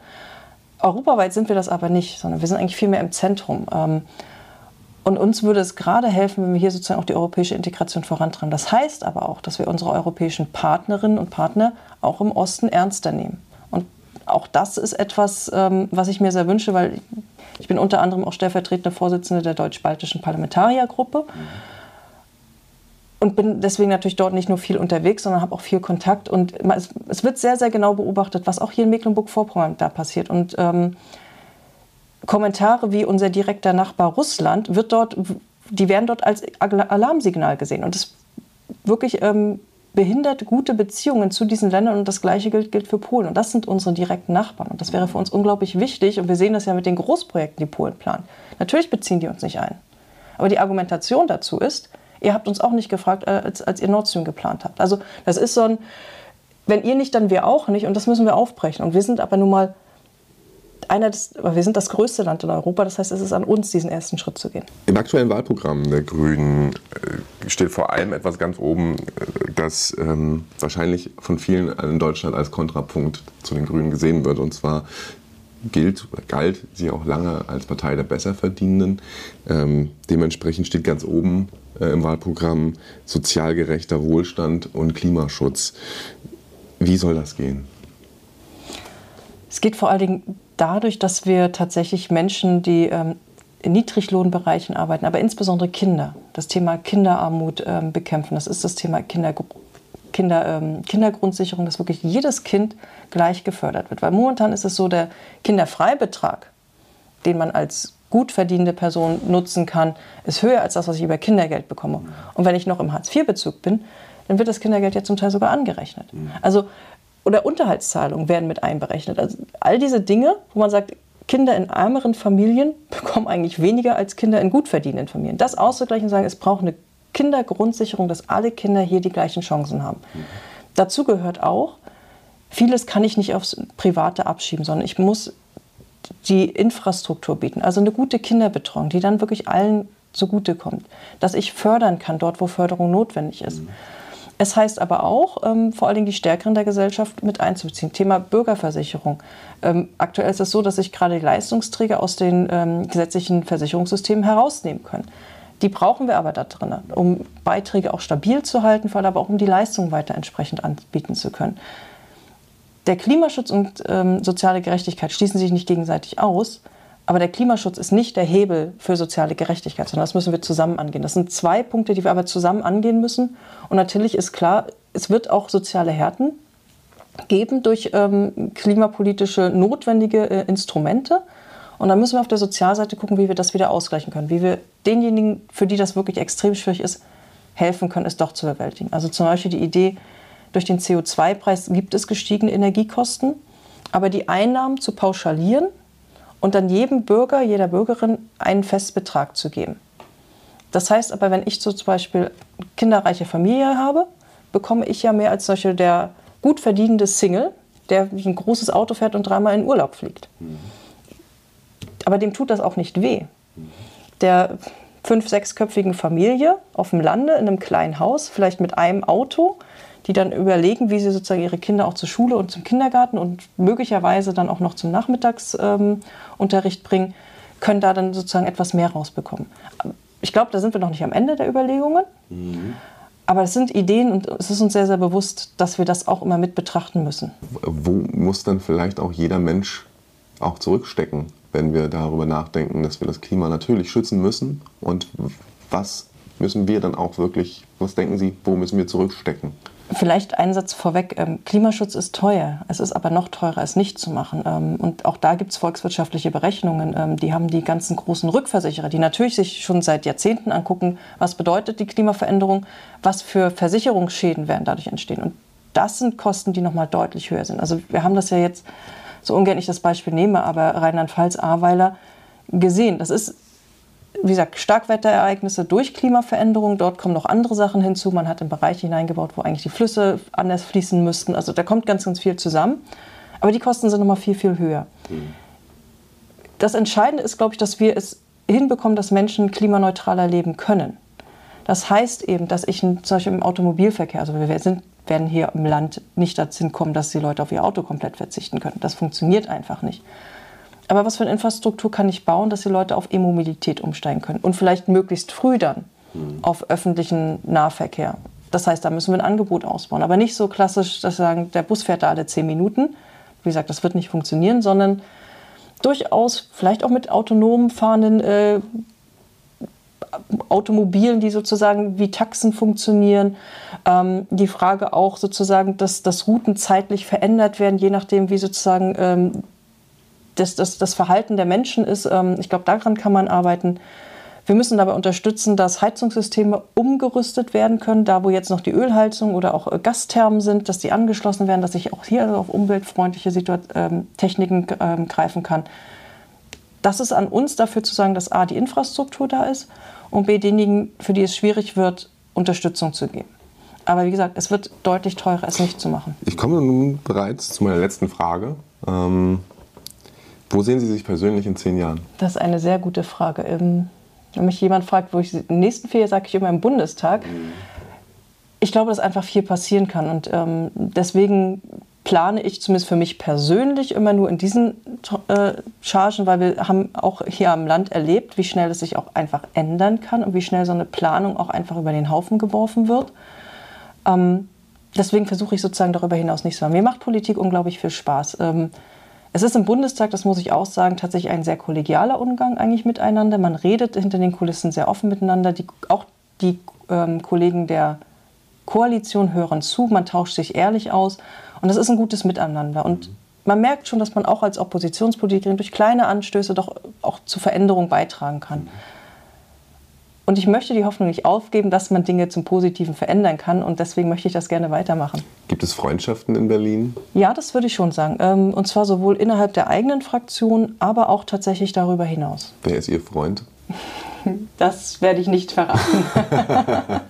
Europaweit sind wir das aber nicht, sondern wir sind eigentlich viel mehr im Zentrum. Ähm, und uns würde es gerade helfen, wenn wir hier sozusagen auch die europäische Integration vorantreiben. Das heißt aber auch, dass wir unsere europäischen Partnerinnen und Partner auch im Osten ernster nehmen. Und auch das ist etwas, ähm, was ich mir sehr wünsche, weil ich bin unter anderem auch stellvertretende Vorsitzende der deutsch-baltischen Parlamentariergruppe. Mhm und bin deswegen natürlich dort nicht nur viel unterwegs, sondern habe auch viel Kontakt. Und es, es, wird sehr, sehr genau beobachtet, was auch hier in Mecklenburg-Vorpommern da passiert. Und ähm, Kommentare wie unser direkter Nachbar Russland wird dort, die werden dort als Alarmsignal gesehen. Und das wirklich ähm, behindert gute Beziehungen zu diesen Ländern. Und das Gleiche gilt, gilt für Polen. Und das sind unsere direkten Nachbarn. Und das wäre für uns unglaublich wichtig. Und wir sehen das ja mit den Großprojekten, die Polen planen. Natürlich beziehen die uns nicht ein. Aber die Argumentation dazu ist, Ihr habt uns auch nicht gefragt, äh, als, als ihr Nord Stream geplant habt. Also das ist so ein, wenn ihr nicht, dann wir auch nicht. Und das müssen wir aufbrechen. Und wir sind aber nun mal einer des, wir sind das größte Land in Europa, das heißt, es ist an uns, diesen ersten Schritt zu gehen. Im aktuellen Wahlprogramm der Grünen äh, steht vor allem etwas ganz oben, äh, das ähm, wahrscheinlich von vielen in Deutschland als Kontrapunkt zu den Grünen gesehen wird. Und zwar gilt galt sie auch lange als Partei der Besserverdienenden. Ähm, dementsprechend steht ganz oben äh, im Wahlprogramm sozial gerechter Wohlstand und Klimaschutz. Wie soll das gehen? Es geht vor allen Dingen dadurch, dass wir tatsächlich Menschen, die ähm, in Niedriglohnbereichen arbeiten, aber insbesondere Kinder, das Thema Kinderarmut ähm, bekämpfen. Das ist das Thema Kinder, Kinder, ähm, Kindergrundsicherung, dass wirklich jedes Kind gleich gefördert wird. Weil momentan ist es so, der Kinderfreibetrag, den man als gut verdienende Person nutzen kann, ist höher als das, was ich über Kindergeld bekomme. Und wenn ich noch im Hartz-IV-Bezug bin, dann wird das Kindergeld ja zum Teil sogar angerechnet. Mhm. Also, oder Unterhaltszahlungen werden mit einberechnet. Also all diese Dinge, wo man sagt, Kinder in ärmeren Familien bekommen eigentlich weniger als Kinder in gut verdienenden Familien. Das auszugleichen und sagen, es braucht eine Kindergrundsicherung, dass alle Kinder hier die gleichen Chancen haben. Mhm. Dazu gehört auch, vieles kann ich nicht aufs Private abschieben, sondern ich muss die Infrastruktur bieten. Also eine gute Kinderbetreuung, die dann wirklich allen zugutekommt. Dass ich fördern kann dort, wo Förderung notwendig ist. Mhm. Es heißt aber auch, ähm, vor allen Dingen die Stärkeren der Gesellschaft mit einzubeziehen. Thema Bürgerversicherung. Ähm, aktuell ist es so, dass sich gerade die Leistungsträger aus den ähm, gesetzlichen Versicherungssystemen herausnehmen können. Die brauchen wir aber da drin, um Beiträge auch stabil zu halten, vor allem aber auch um die Leistung weiter entsprechend anbieten zu können. Der Klimaschutz und ähm, soziale Gerechtigkeit schließen sich nicht gegenseitig aus, aber der Klimaschutz ist nicht der Hebel für soziale Gerechtigkeit, sondern das müssen wir zusammen angehen. Das sind zwei Punkte, die wir aber zusammen angehen müssen. Und natürlich ist klar, es wird auch soziale Härten geben durch ähm, klimapolitische notwendige äh, Instrumente. Und dann müssen wir auf der Sozialseite gucken, wie wir das wieder ausgleichen können, wie wir denjenigen, für die das wirklich extrem schwierig ist, helfen können, es doch zu bewältigen. Also zum Beispiel die Idee, durch den CO2-Preis gibt es gestiegene Energiekosten, aber die Einnahmen zu pauschalieren und dann jedem Bürger, jeder Bürgerin einen Festbetrag zu geben. Das heißt aber, wenn ich so zum Beispiel kinderreiche Familie habe, bekomme ich ja mehr als solche der gut verdienende Single, der ein großes Auto fährt und dreimal in Urlaub fliegt. Mhm aber dem tut das auch nicht weh. Der fünf-, sechsköpfigen Familie auf dem Lande in einem kleinen Haus, vielleicht mit einem Auto, die dann überlegen, wie sie sozusagen ihre Kinder auch zur Schule und zum Kindergarten und möglicherweise dann auch noch zum Nachmittagsunterricht ähm, bringen, können da dann sozusagen etwas mehr rausbekommen. Ich glaube, da sind wir noch nicht am Ende der Überlegungen. Mhm. Aber es sind Ideen und es ist uns sehr, sehr bewusst, dass wir das auch immer mit betrachten müssen. Wo muss dann vielleicht auch jeder Mensch auch zurückstecken? Wenn wir darüber nachdenken, dass wir das Klima natürlich schützen müssen. Und was müssen wir dann auch wirklich, was denken Sie, wo müssen wir zurückstecken? Vielleicht ein Satz vorweg. Ähm, Klimaschutz ist teuer. Es ist aber noch teurer, es nicht zu machen. Ähm, und auch da gibt es volkswirtschaftliche Berechnungen. Ähm, die haben die ganzen großen Rückversicherer, die natürlich sich schon seit Jahrzehnten angucken, was bedeutet die Klimaveränderung, was für Versicherungsschäden werden dadurch entstehen. Und das sind Kosten, die nochmal deutlich höher sind. Also wir haben das ja jetzt so ungern ich das Beispiel nehme, aber Rheinland-Pfalz, Ahrweiler gesehen. Das ist, wie gesagt, Starkwetterereignisse durch Klimaveränderung. Dort kommen noch andere Sachen hinzu. Man hat in Bereiche hineingebaut, wo eigentlich die Flüsse anders fließen müssten. Also da kommt ganz, ganz viel zusammen. Aber die Kosten sind noch mal viel, viel höher. Das Entscheidende ist, glaube ich, dass wir es hinbekommen, dass Menschen klimaneutraler leben können. Das heißt eben, dass ich zum Beispiel im Automobilverkehr, also wir sind werden hier im Land nicht dazu kommen, dass die Leute auf ihr Auto komplett verzichten können. Das funktioniert einfach nicht. Aber was für eine Infrastruktur kann ich bauen, dass die Leute auf E-Mobilität umsteigen können und vielleicht möglichst früh dann mhm. auf öffentlichen Nahverkehr. Das heißt, da müssen wir ein Angebot ausbauen. Aber nicht so klassisch, dass wir sagen, der Bus fährt da alle zehn Minuten. Wie gesagt, das wird nicht funktionieren, sondern durchaus vielleicht auch mit autonom fahrenden äh, Automobilen, die sozusagen wie Taxen funktionieren. Ähm, die Frage auch sozusagen, dass, dass Routen zeitlich verändert werden, je nachdem, wie sozusagen ähm, das, das, das Verhalten der Menschen ist. Ähm, ich glaube, daran kann man arbeiten. Wir müssen dabei unterstützen, dass Heizungssysteme umgerüstet werden können, da wo jetzt noch die Ölheizung oder auch äh, Gasthermen sind, dass die angeschlossen werden, dass ich auch hier also auf umweltfreundliche Situ ähm, Techniken ähm, greifen kann. Das ist an uns dafür zu sagen, dass A, die Infrastruktur da ist und B, denjenigen, für die es schwierig wird, Unterstützung zu geben. Aber wie gesagt, es wird deutlich teurer, es nicht zu machen. Ich komme nun bereits zu meiner letzten Frage. Ähm, wo sehen Sie sich persönlich in zehn Jahren? Das ist eine sehr gute Frage. Ähm, wenn mich jemand fragt, wo ich in den nächsten vier Jahren sage ich immer im Bundestag. Ich glaube, dass einfach viel passieren kann. Und ähm, deswegen plane ich zumindest für mich persönlich immer nur in diesen äh, Chargen, weil wir haben auch hier am Land erlebt, wie schnell es sich auch einfach ändern kann und wie schnell so eine Planung auch einfach über den Haufen geworfen wird. Ähm, deswegen versuche ich sozusagen darüber hinaus nicht zu machen. Mir macht Politik unglaublich viel Spaß. Ähm, es ist im Bundestag, das muss ich auch sagen, tatsächlich ein sehr kollegialer Umgang eigentlich miteinander. Man redet hinter den Kulissen sehr offen miteinander. Die, auch die ähm, Kollegen der Koalition hören zu, man tauscht sich ehrlich aus und das ist ein gutes Miteinander. Und man merkt schon, dass man auch als Oppositionspolitikerin durch kleine Anstöße doch auch zu Veränderung beitragen kann. Und ich möchte die Hoffnung nicht aufgeben, dass man Dinge zum Positiven verändern kann. Und deswegen möchte ich das gerne weitermachen. Gibt es Freundschaften in Berlin? Ja, das würde ich schon sagen. Ähm, und zwar sowohl innerhalb der eigenen Fraktion, aber auch tatsächlich darüber hinaus. Wer ist Ihr Freund? Das werde ich nicht verraten.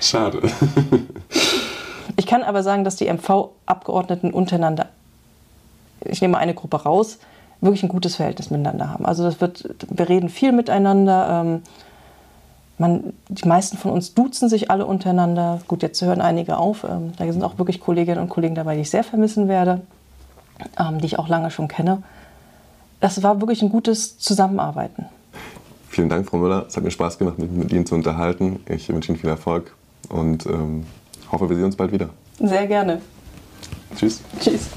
Schade. Ich kann aber sagen, dass die MV-Abgeordneten untereinander, ich nehme eine Gruppe raus, wirklich ein gutes Verhältnis miteinander haben. Also das wird, wir reden viel miteinander. Ähm, man, die meisten von uns duzen sich alle untereinander. Gut, jetzt hören einige auf. Ähm, da sind auch wirklich Kolleginnen und Kollegen dabei, die ich sehr vermissen werde, ähm, die ich auch lange schon kenne. Das war wirklich ein gutes Zusammenarbeiten. Vielen Dank, Frau Müller. Es hat mir Spaß gemacht, mich mit Ihnen zu unterhalten. Ich wünsche Ihnen viel Erfolg und ähm, hoffe, wir sehen uns bald wieder. Sehr gerne. Tschüss. Tschüss.